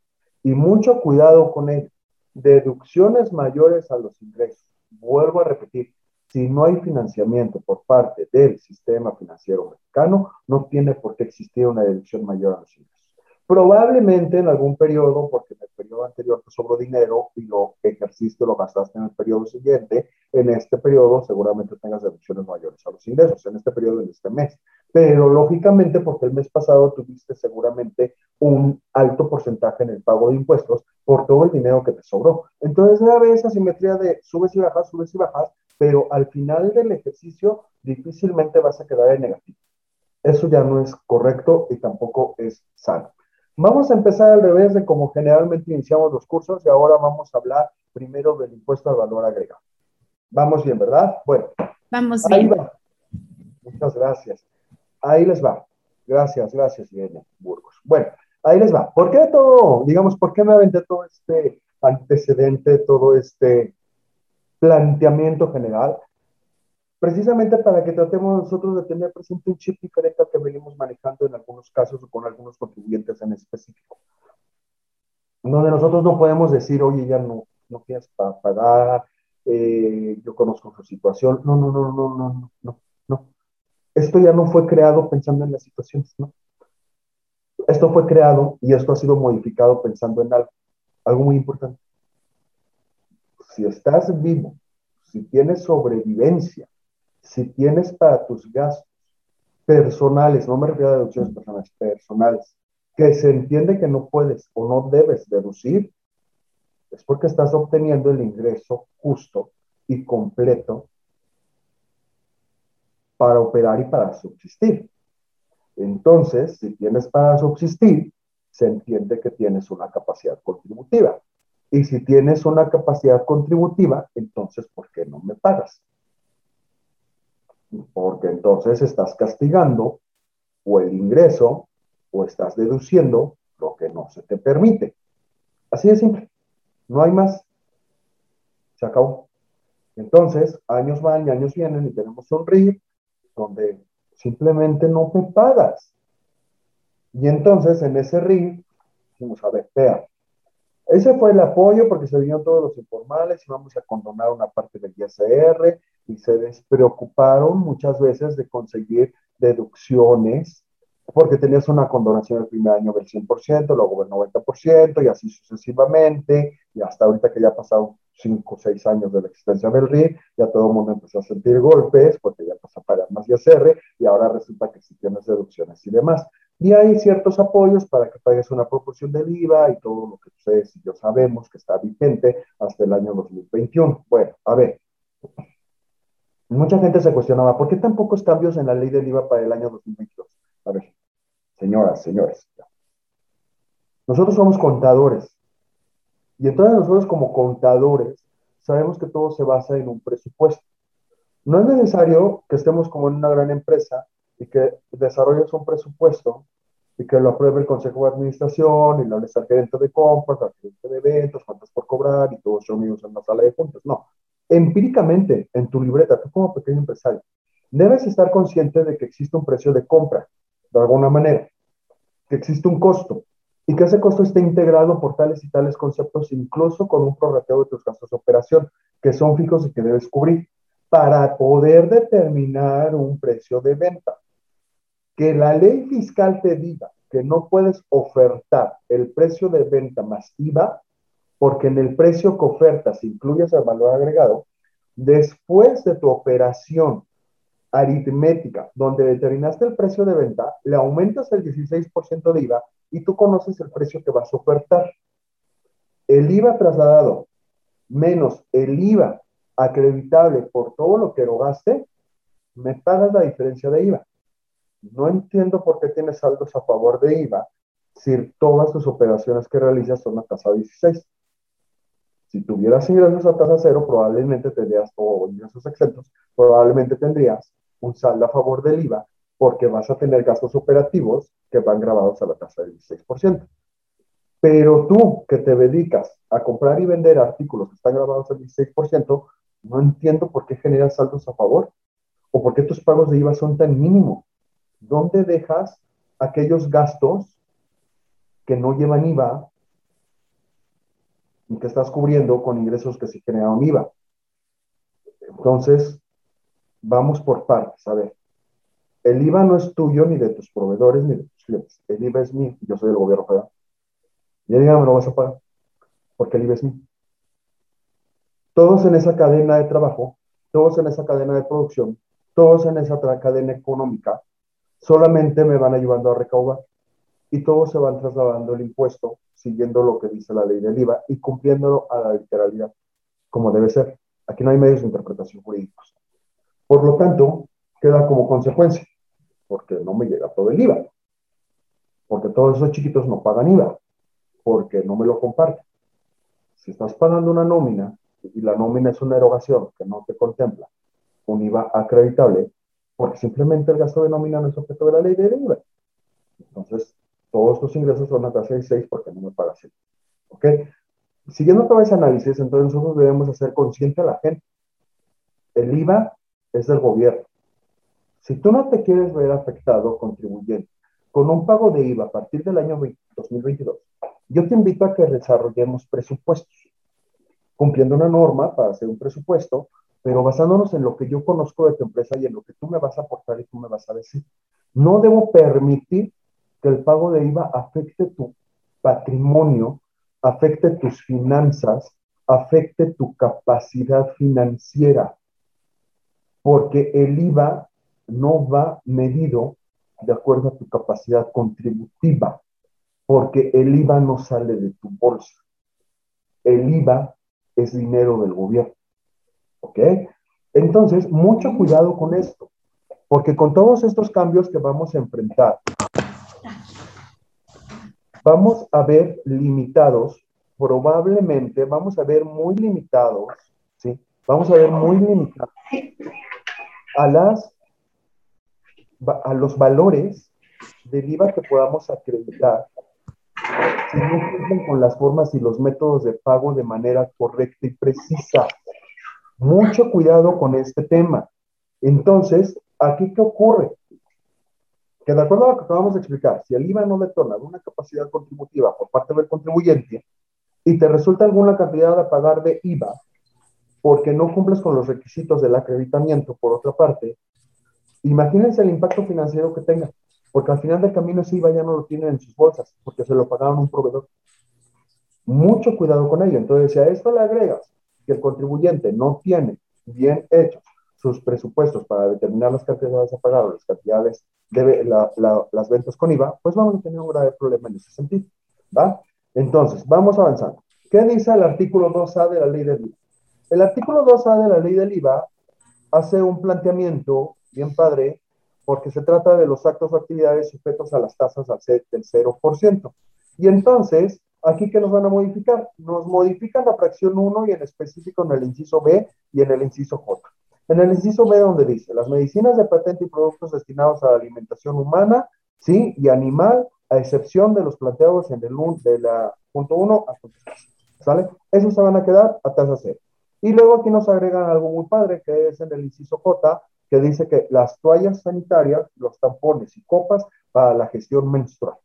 Y mucho cuidado con ello. Deducciones mayores a los ingresos. Vuelvo a repetir, si no hay financiamiento por parte del sistema financiero mexicano, no tiene por qué existir una deducción mayor a los ingresos. Probablemente en algún periodo, porque en el periodo anterior te sobró dinero y lo ejerciste, lo gastaste en el periodo siguiente, en este periodo seguramente tengas deducciones mayores a los ingresos, en este periodo, en este mes. Pero lógicamente, porque el mes pasado tuviste seguramente un alto porcentaje en el pago de impuestos por todo el dinero que te sobró. Entonces debe haber esa simetría de subes y bajas, subes y bajas, pero al final del ejercicio difícilmente vas a quedar en negativo. Eso ya no es correcto y tampoco es sano. Vamos a empezar al revés de como generalmente iniciamos los cursos y ahora vamos a hablar primero del impuesto al valor agregado. Vamos bien, ¿verdad? Bueno. Vamos bien. Muchas gracias. Ahí les va. Gracias, gracias, Irene Burgos. Bueno, ahí les va. ¿Por qué todo, digamos, por qué me aventé todo este antecedente, todo este planteamiento general? precisamente para que tratemos nosotros de tener presente un chip diferente al que venimos manejando en algunos casos o con algunos contribuyentes en específico. Donde nosotros no podemos decir, oye, ya no, no pagar, eh, yo conozco su situación. No, no, no, no, no, no, no. Esto ya no fue creado pensando en las situaciones, ¿no? Esto fue creado y esto ha sido modificado pensando en algo, algo muy importante. Si estás vivo, si tienes sobrevivencia, si tienes para tus gastos personales, no me refiero a deducciones personales, personales, que se entiende que no puedes o no debes deducir, es porque estás obteniendo el ingreso justo y completo para operar y para subsistir. Entonces, si tienes para subsistir, se entiende que tienes una capacidad contributiva. Y si tienes una capacidad contributiva, entonces, ¿por qué no me pagas? porque entonces estás castigando o el ingreso o estás deduciendo lo que no se te permite. Así de simple, no hay más. Se acabó. Entonces, años van y años vienen y tenemos un RIF donde simplemente no me pagas. Y entonces en ese ring, dijimos, a ver, vea, ese fue el apoyo porque se vinieron todos los informales y vamos a condonar una parte del ISR y se despreocuparon muchas veces de conseguir deducciones porque tenías una condonación el primer año del 100%, luego del 90% y así sucesivamente, y hasta ahorita que ya ha pasado 5 o 6 años de la existencia del RI, ya todo el mundo empezó a sentir golpes porque ya pasa a pagar más ISR y ahora resulta que sí tienes deducciones y demás. Y hay ciertos apoyos para que pagues una proporción del IVA y todo lo que ustedes y yo sabemos que está vigente hasta el año 2021. Bueno, a ver, mucha gente se cuestionaba, ¿por qué tan pocos cambios en la ley del IVA para el año 2022? A ver, señoras, señores. Nosotros somos contadores. Y entonces nosotros como contadores sabemos que todo se basa en un presupuesto. No es necesario que estemos como en una gran empresa y que desarrolles un presupuesto y que lo apruebe el Consejo de Administración y lo hables al gerente de compras, al gerente de eventos, cuántos por cobrar y todos reunidos en la sala de juntas. No, empíricamente en tu libreta, tú como pequeño empresario, debes estar consciente de que existe un precio de compra, de alguna manera, que existe un costo y que ese costo esté integrado por tales y tales conceptos, incluso con un prorrateo de tus gastos de operación, que son fijos y que debes cubrir, para poder determinar un precio de venta. Que la ley fiscal te diga que no puedes ofertar el precio de venta más IVA, porque en el precio que ofertas incluyes el valor agregado, después de tu operación aritmética, donde determinaste el precio de venta, le aumentas el 16% de IVA y tú conoces el precio que vas a ofertar. El IVA trasladado menos el IVA acreditable por todo lo que erogaste, me pagas la diferencia de IVA. No entiendo por qué tienes saldos a favor de IVA si todas tus operaciones que realizas son a tasa 16. Si tuvieras ingresos a tasa cero, probablemente tendrías, o ingresos exentos, probablemente tendrías un saldo a favor del IVA porque vas a tener gastos operativos que van grabados a la tasa del 16%. Pero tú que te dedicas a comprar y vender artículos que están grabados al 16%, no entiendo por qué generas saldos a favor o por qué tus pagos de IVA son tan mínimos. ¿Dónde dejas aquellos gastos que no llevan IVA y que estás cubriendo con ingresos que sí generan IVA. Entonces, vamos por partes. A ver, el IVA no es tuyo ni de tus proveedores ni de tus clientes. El IVA es mío. Yo soy el gobierno federal. Y el IVA me lo vas a pagar porque el IVA es mío. Todos en esa cadena de trabajo, todos en esa cadena de producción, todos en esa cadena económica, solamente me van ayudando a recaudar y todos se van trasladando el impuesto siguiendo lo que dice la ley del IVA y cumpliéndolo a la literalidad, como debe ser. Aquí no hay medios de interpretación jurídicos. Por lo tanto, queda como consecuencia, porque no me llega todo el IVA, porque todos esos chiquitos no pagan IVA, porque no me lo comparten. Si estás pagando una nómina y la nómina es una erogación que no te contempla un IVA acreditable, porque simplemente el gasto de nómina no es objeto de la ley del IVA. Entonces, todos tus ingresos son a tasa de 6 porque no me pagas el ¿Ok? Siguiendo todo ese análisis, entonces nosotros debemos hacer consciente a la gente. El IVA es del gobierno. Si tú no te quieres ver afectado contribuyendo con un pago de IVA a partir del año 2022, yo te invito a que desarrollemos presupuestos, cumpliendo una norma para hacer un presupuesto, pero basándonos en lo que yo conozco de tu empresa y en lo que tú me vas a aportar y tú me vas a decir. No debo permitir que el pago de IVA afecte tu patrimonio, afecte tus finanzas, afecte tu capacidad financiera, porque el IVA no va medido de acuerdo a tu capacidad contributiva, porque el IVA no sale de tu bolsa. El IVA es dinero del gobierno. ¿Ok? Entonces, mucho cuidado con esto, porque con todos estos cambios que vamos a enfrentar, vamos a ver limitados, probablemente vamos a ver muy limitados, ¿sí? Vamos a ver muy limitados a las a los valores del IVA que podamos acreditar si no cumplen con las formas y los métodos de pago de manera correcta y precisa. Mucho cuidado con este tema. Entonces, ¿aquí qué ocurre? que de acuerdo a lo que acabamos de explicar, si el IVA no detona una capacidad contributiva por parte del contribuyente y te resulta alguna cantidad a pagar de IVA porque no cumples con los requisitos del acreditamiento, por otra parte, imagínense el impacto financiero que tenga, porque al final del camino ese IVA ya no lo tienen en sus bolsas, porque se lo pagaron un proveedor. Mucho cuidado con ello. Entonces, si a esto le agregas que el contribuyente no tiene bien hechos sus presupuestos para determinar las cantidades a pagar o las cantidades de las ventas con IVA, pues vamos a tener un grave problema en ese sentido. ¿va? Entonces, vamos avanzando. ¿Qué dice el artículo 2A de la ley del IVA? El artículo 2A de la ley del IVA hace un planteamiento bien padre porque se trata de los actos o actividades sujetos a las tasas del 0%. Y entonces, aquí que nos van a modificar? Nos modifican la fracción 1 y en específico en el inciso B y en el inciso J. En el inciso B donde dice, las medicinas de patente y productos destinados a la alimentación humana, sí, y animal, a excepción de los planteados en el punto 1 a punto 3. ¿Sale? Esos se van a quedar a tasa cero. Y luego aquí nos agregan algo muy padre, que es en el inciso J, que dice que las toallas sanitarias, los tampones y copas para la gestión menstrual.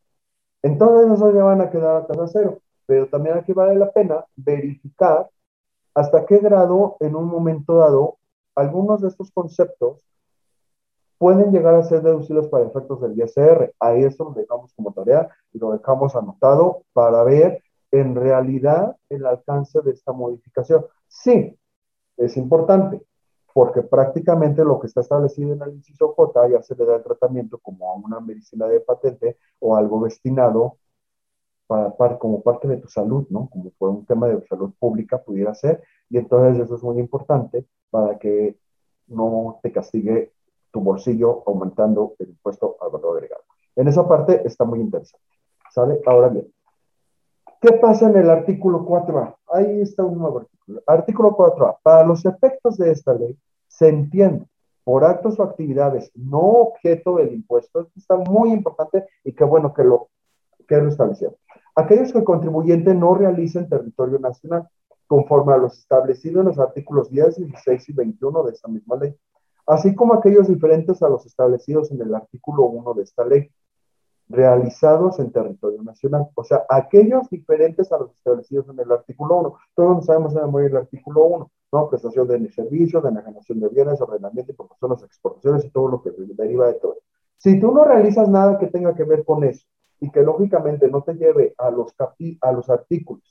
Entonces esos ya van a quedar a tasa cero. Pero también aquí vale la pena verificar hasta qué grado en un momento dado algunos de estos conceptos pueden llegar a ser deducidos para efectos del ISR. Ahí eso lo dejamos como tarea y lo dejamos anotado para ver en realidad el alcance de esta modificación. Sí, es importante, porque prácticamente lo que está establecido en el inciso J ya se le da el tratamiento como a una medicina de patente o algo destinado para, como parte de tu salud, ¿no? Como por un tema de salud pública pudiera ser, y entonces eso es muy importante para que no te castigue tu bolsillo aumentando el impuesto al valor agregado. En esa parte está muy interesante. ¿Sale? Ahora bien, ¿qué pasa en el artículo 4A? Ahí está un nuevo artículo. Artículo 4A. Para los efectos de esta ley, se entiende por actos o actividades no objeto del impuesto. Esto está muy importante y qué bueno que lo, que lo establecieron aquellos que el contribuyente no realice en territorio nacional, conforme a los establecidos en los artículos 10, 16 y 21 de esta misma ley, así como aquellos diferentes a los establecidos en el artículo 1 de esta ley, realizados en territorio nacional. O sea, aquellos diferentes a los establecidos en el artículo 1. Todos sabemos de memoria el artículo 1, ¿no? Prestación de servicios, de enajenación de bienes, ordenamiento y promoción de exportaciones y todo lo que deriva de todo. Si tú no realizas nada que tenga que ver con eso, y que lógicamente no te lleve a los, a los artículos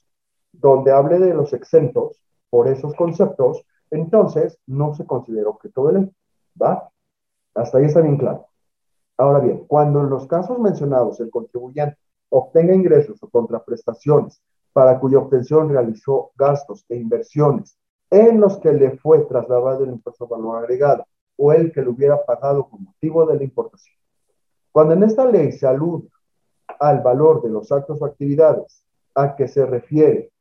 donde hable de los exentos por esos conceptos, entonces no se considera objeto de ley. ¿Va? Hasta ahí está bien claro. Ahora bien, cuando en los casos mencionados el contribuyente obtenga ingresos o contraprestaciones para cuya obtención realizó gastos e inversiones en los que le fue trasladado el impuesto de valor agregado o el que lo hubiera pagado con motivo de la importación. Cuando en esta ley se alude al valor de los actos o actividades a que se refiere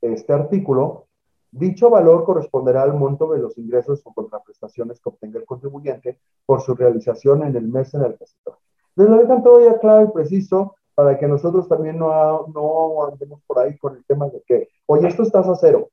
este artículo, dicho valor corresponderá al monto de los ingresos o contraprestaciones que obtenga el contribuyente por su realización en el mes en el que se trata. Les lo dejan todo ya claro y preciso para que nosotros también no, no andemos por ahí con el tema de que, oye, esto es tasa cero,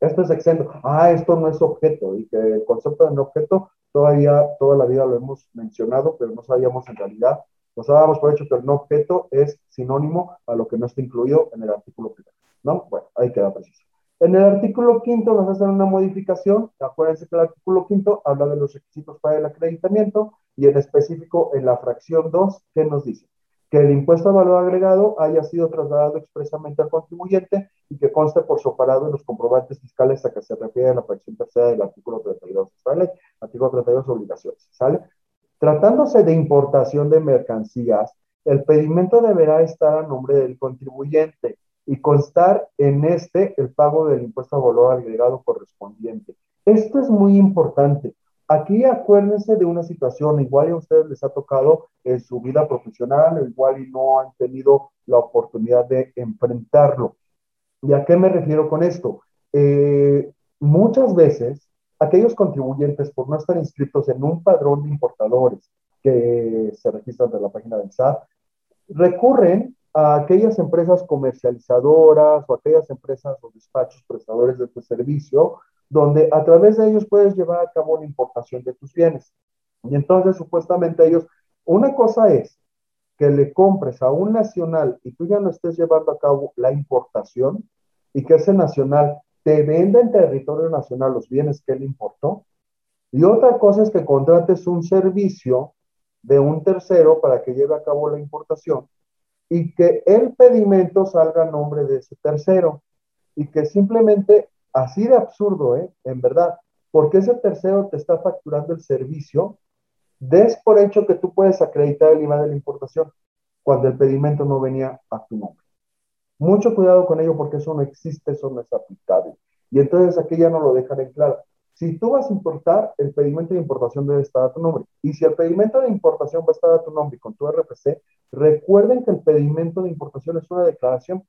esto es exento, ah, esto no es objeto, y que el concepto de no objeto todavía, toda la vida lo hemos mencionado, pero no sabíamos en realidad nos dábamos por hecho que el no objeto es sinónimo a lo que no está incluido en el artículo primero, ¿no? Bueno, ahí queda preciso. En el artículo quinto nos hacen una modificación. Acuérdense que el artículo quinto habla de los requisitos para el acreditamiento y en específico en la fracción 2, ¿qué nos dice? Que el impuesto a valor agregado haya sido trasladado expresamente al contribuyente y que conste por separado en los comprobantes fiscales a que se refiere la fracción tercera del artículo 32 ¿sale? Artículo 32, obligaciones, ¿sale? Tratándose de importación de mercancías, el pedimento deberá estar a nombre del contribuyente y constar en este el pago del impuesto a valor agregado correspondiente. Esto es muy importante. Aquí acuérdense de una situación, igual a ustedes les ha tocado en su vida profesional, igual y no han tenido la oportunidad de enfrentarlo. ¿Y a qué me refiero con esto? Eh, muchas veces aquellos contribuyentes por no estar inscritos en un padrón de importadores que se registran de la página del SAT, recurren a aquellas empresas comercializadoras o aquellas empresas o despachos prestadores de tu servicio, donde a través de ellos puedes llevar a cabo la importación de tus bienes. Y entonces supuestamente ellos Una cosa es que le compres a un nacional y tú ya no estés llevando a cabo la importación y que ese nacional te venda en territorio nacional los bienes que él importó. Y otra cosa es que contrates un servicio de un tercero para que lleve a cabo la importación y que el pedimento salga a nombre de ese tercero y que simplemente, así de absurdo, ¿eh? en verdad, porque ese tercero te está facturando el servicio, des por hecho que tú puedes acreditar el IVA de la importación cuando el pedimento no venía a tu nombre. Mucho cuidado con ello porque eso no existe, eso no es aplicable. Y entonces aquí ya no lo dejan en claro. Si tú vas a importar, el pedimento de importación debe estar a tu nombre. Y si el pedimento de importación va a estar a tu nombre y con tu RFC, recuerden que el pedimento de importación es una declaración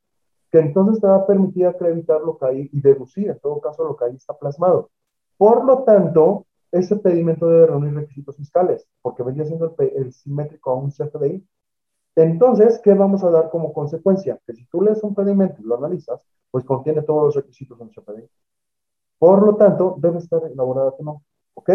que entonces te va a permitir acreditar lo que hay y deducir, en todo caso, lo que ahí está plasmado. Por lo tanto, ese pedimento debe reunir requisitos fiscales, porque vendría siendo el, el simétrico a un CFDI. Entonces, ¿qué vamos a dar como consecuencia? Que si tú lees un pedimento y lo analizas, pues contiene todos los requisitos del CFDI. Por lo tanto, debe estar elaborado a tu nombre. ¿Ok?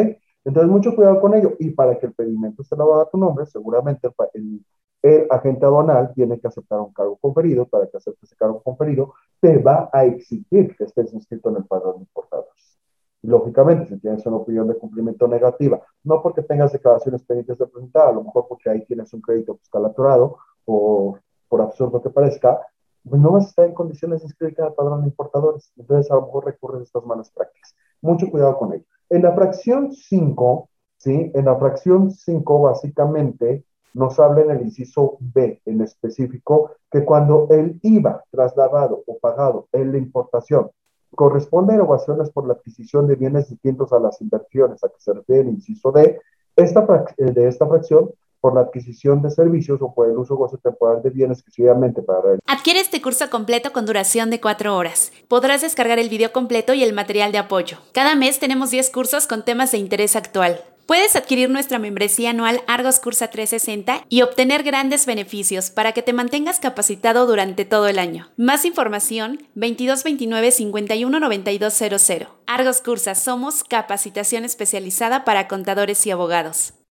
Entonces, mucho cuidado con ello. Y para que el pedimento esté elaborado a tu nombre, seguramente el, el, agente aduanal tiene que aceptar un cargo conferido. Para que acepte ese cargo conferido, te va a exigir que estés inscrito en el padrón de importadores. Lógicamente, si tienes una opinión de cumplimiento negativa, no porque tengas declaraciones pendientes de presentar, a lo mejor porque ahí tienes un crédito fiscal atorado, o por absurdo que parezca, pues no vas a estar en condiciones de inscribirte al padrón de importadores. Entonces, a lo mejor recurres a estas malas prácticas. Mucho cuidado con ello. En la fracción 5, ¿sí? En la fracción 5, básicamente, nos habla en el inciso B en específico que cuando el IVA trasladado o pagado en la importación corresponde a erogaciones por la adquisición de bienes distintos a las inversiones a que se refiere el inciso D, esta, de esta fracción por la adquisición de servicios o por el uso temporal de bienes exclusivamente para él. Adquiere este curso completo con duración de cuatro horas. Podrás descargar el video completo y el material de apoyo. Cada mes tenemos 10 cursos con temas de interés actual. Puedes adquirir nuestra membresía anual Argos Cursa 360 y obtener grandes beneficios para que te mantengas capacitado durante todo el año. Más información 2229 519200. Argos Cursa somos capacitación especializada para contadores y abogados.